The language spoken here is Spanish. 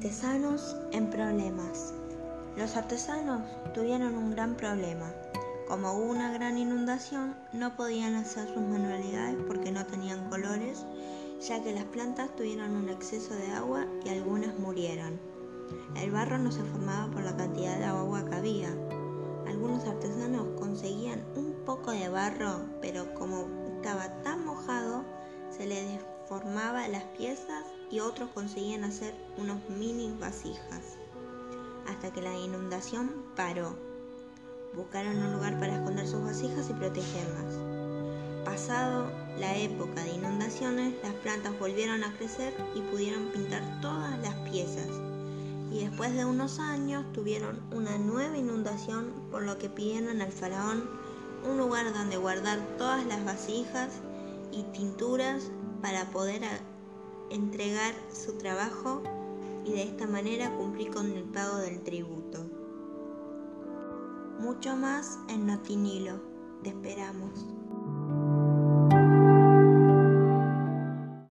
Artesanos en problemas. Los artesanos tuvieron un gran problema. Como hubo una gran inundación, no podían hacer sus manualidades porque no tenían colores, ya que las plantas tuvieron un exceso de agua y algunas murieron. El barro no se formaba por la cantidad de agua que había. Algunos artesanos conseguían un poco de barro, pero como estaba tan mojado, deformaba las piezas y otros conseguían hacer unos mini vasijas, hasta que la inundación paró. Buscaron un lugar para esconder sus vasijas y protegerlas. Pasado la época de inundaciones, las plantas volvieron a crecer y pudieron pintar todas las piezas. Y después de unos años tuvieron una nueva inundación, por lo que pidieron al faraón un lugar donde guardar todas las vasijas y tinturas para poder entregar su trabajo y de esta manera cumplir con el pago del tributo. Mucho más en Notinilo. Te esperamos.